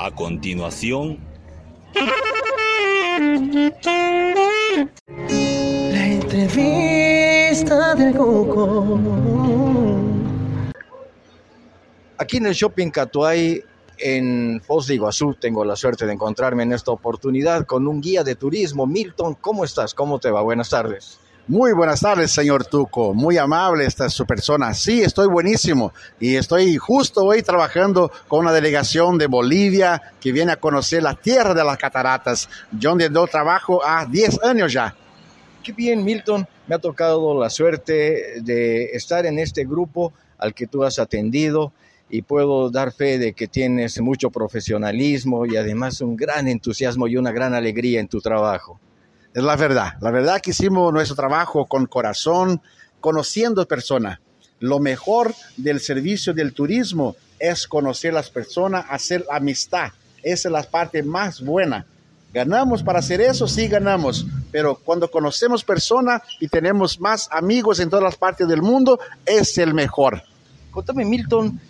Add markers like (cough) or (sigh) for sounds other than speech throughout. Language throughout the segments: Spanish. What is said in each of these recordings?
A continuación... La entrevista del Coco. Aquí en el Shopping Catuay, en Foz de Iguazú, tengo la suerte de encontrarme en esta oportunidad con un guía de turismo. Milton, ¿cómo estás? ¿Cómo te va? Buenas tardes. Muy buenas tardes, señor Tuco. Muy amable esta su persona. Sí, estoy buenísimo. Y estoy justo hoy trabajando con una delegación de Bolivia que viene a conocer la tierra de las cataratas. Yo donde trabajo a 10 años ya. Qué bien, Milton. Me ha tocado la suerte de estar en este grupo al que tú has atendido y puedo dar fe de que tienes mucho profesionalismo y además un gran entusiasmo y una gran alegría en tu trabajo. Es la verdad. La verdad que hicimos nuestro trabajo con corazón, conociendo personas. Lo mejor del servicio del turismo es conocer las personas, hacer amistad. Esa es la parte más buena. ¿Ganamos para hacer eso? Sí, ganamos. Pero cuando conocemos personas y tenemos más amigos en todas las partes del mundo, es el mejor. Contame, Milton,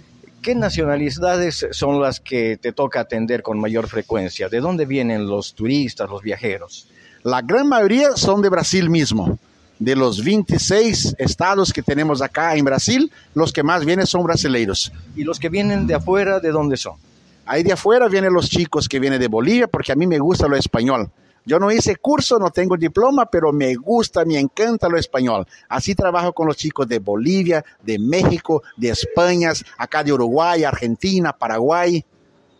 ¿qué nacionalidades son las que te toca atender con mayor frecuencia? ¿De dónde vienen los turistas, los viajeros? La gran mayoría son de Brasil mismo. De los 26 estados que tenemos acá en Brasil, los que más vienen son brasileiros. ¿Y los que vienen de afuera, de dónde son? Ahí de afuera vienen los chicos que vienen de Bolivia, porque a mí me gusta lo español. Yo no hice curso, no tengo diploma, pero me gusta, me encanta lo español. Así trabajo con los chicos de Bolivia, de México, de España, acá de Uruguay, Argentina, Paraguay.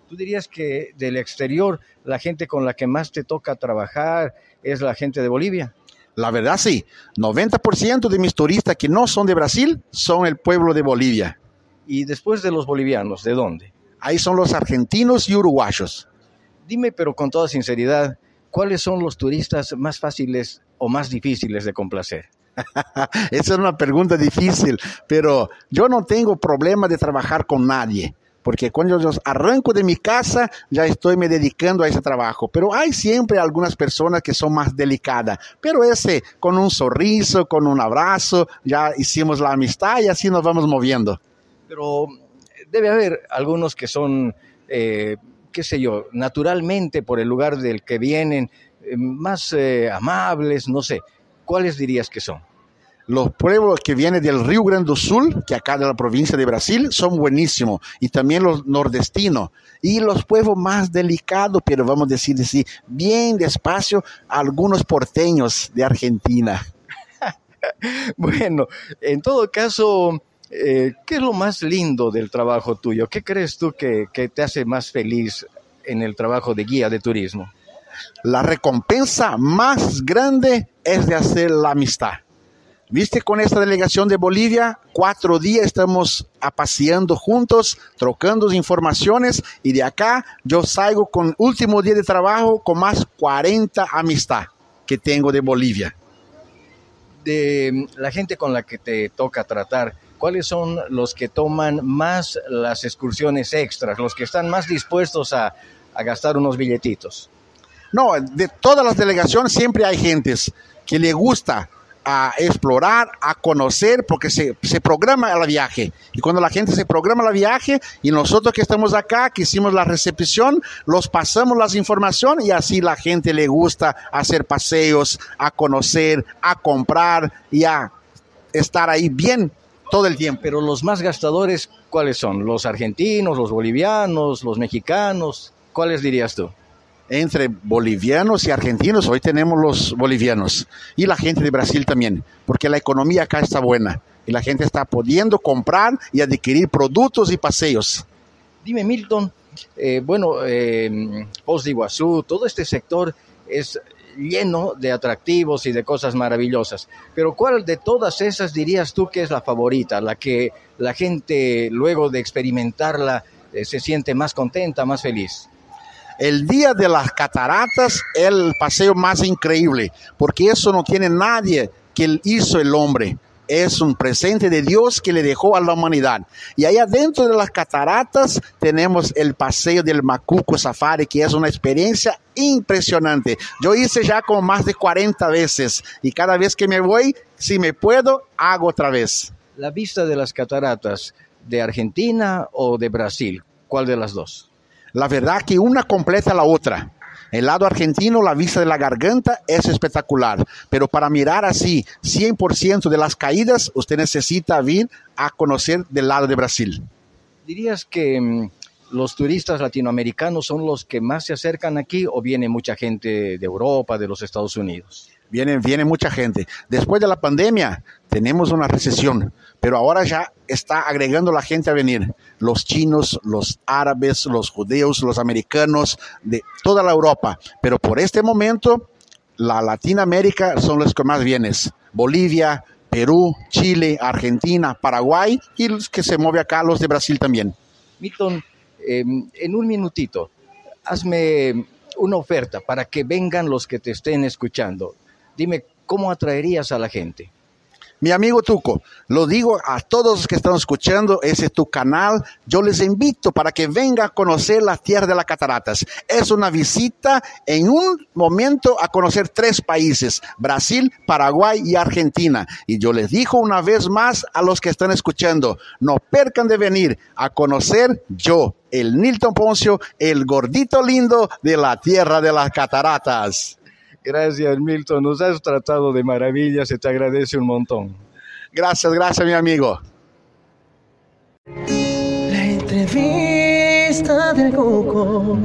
¿Tú dirías que del exterior la gente con la que más te toca trabajar es la gente de Bolivia? La verdad sí, 90% de mis turistas que no son de Brasil son el pueblo de Bolivia. ¿Y después de los bolivianos, de dónde? Ahí son los argentinos y uruguayos. Dime, pero con toda sinceridad, ¿cuáles son los turistas más fáciles o más difíciles de complacer? (laughs) Esa es una pregunta difícil, pero yo no tengo problema de trabajar con nadie porque cuando yo arranco de mi casa ya estoy me dedicando a ese trabajo, pero hay siempre algunas personas que son más delicadas, pero ese con un sonriso, con un abrazo, ya hicimos la amistad y así nos vamos moviendo. Pero debe haber algunos que son, eh, qué sé yo, naturalmente por el lugar del que vienen, eh, más eh, amables, no sé, ¿cuáles dirías que son? Los pueblos que vienen del Río Grande do Sul, que acá de la provincia de Brasil, son buenísimos. Y también los nordestinos. Y los pueblos más delicados, pero vamos a decir así, bien despacio, algunos porteños de Argentina. (laughs) bueno, en todo caso, eh, ¿qué es lo más lindo del trabajo tuyo? ¿Qué crees tú que, que te hace más feliz en el trabajo de guía de turismo? La recompensa más grande es de hacer la amistad Viste con esta delegación de Bolivia, cuatro días estamos paseando juntos, trocando informaciones y de acá yo salgo con último día de trabajo con más 40 amistad que tengo de Bolivia. De la gente con la que te toca tratar, ¿cuáles son los que toman más las excursiones extras, los que están más dispuestos a, a gastar unos billetitos? No, de todas las delegaciones siempre hay gentes que le gusta a explorar, a conocer, porque se, se programa el viaje. Y cuando la gente se programa el viaje y nosotros que estamos acá, que hicimos la recepción, los pasamos las informaciones y así la gente le gusta hacer paseos, a conocer, a comprar y a estar ahí bien todo el tiempo. Pero los más gastadores, ¿cuáles son? ¿Los argentinos, los bolivianos, los mexicanos? ¿Cuáles dirías tú? Entre bolivianos y argentinos, hoy tenemos los bolivianos y la gente de Brasil también, porque la economía acá está buena y la gente está pudiendo comprar y adquirir productos y paseos. Dime, Milton, eh, bueno, eh, de Iguazú, todo este sector es lleno de atractivos y de cosas maravillosas, pero ¿cuál de todas esas dirías tú que es la favorita, la que la gente luego de experimentarla eh, se siente más contenta, más feliz? El día de las cataratas es el paseo más increíble, porque eso no tiene nadie que hizo el hombre. Es un presente de Dios que le dejó a la humanidad. Y ahí adentro de las cataratas tenemos el paseo del Macuco Safari, que es una experiencia impresionante. Yo hice ya como más de 40 veces y cada vez que me voy, si me puedo, hago otra vez. La vista de las cataratas de Argentina o de Brasil, ¿cuál de las dos? La verdad que una completa la otra. El lado argentino, la vista de la garganta es espectacular, pero para mirar así 100% de las caídas, usted necesita vir a conocer del lado de Brasil. ¿Dirías que mm, los turistas latinoamericanos son los que más se acercan aquí o viene mucha gente de Europa, de los Estados Unidos? Viene, viene mucha gente. Después de la pandemia tenemos una recesión, pero ahora ya está agregando la gente a venir. Los chinos, los árabes, los judíos, los americanos, de toda la Europa. Pero por este momento, la Latinoamérica son los que más vienen. Bolivia, Perú, Chile, Argentina, Paraguay y los que se mueve acá, los de Brasil también. Milton, eh, en un minutito, hazme una oferta para que vengan los que te estén escuchando. Dime, ¿cómo atraerías a la gente? Mi amigo Tuco, lo digo a todos los que están escuchando, ese es tu canal. Yo les invito para que vengan a conocer la tierra de las cataratas. Es una visita en un momento a conocer tres países, Brasil, Paraguay y Argentina. Y yo les digo una vez más a los que están escuchando, no percan de venir a conocer yo, el Nilton Poncio, el gordito lindo de la tierra de las cataratas. Gracias, Milton. Nos has tratado de maravilla, se te agradece un montón. Gracias, gracias, mi amigo. La entrevista del Coco.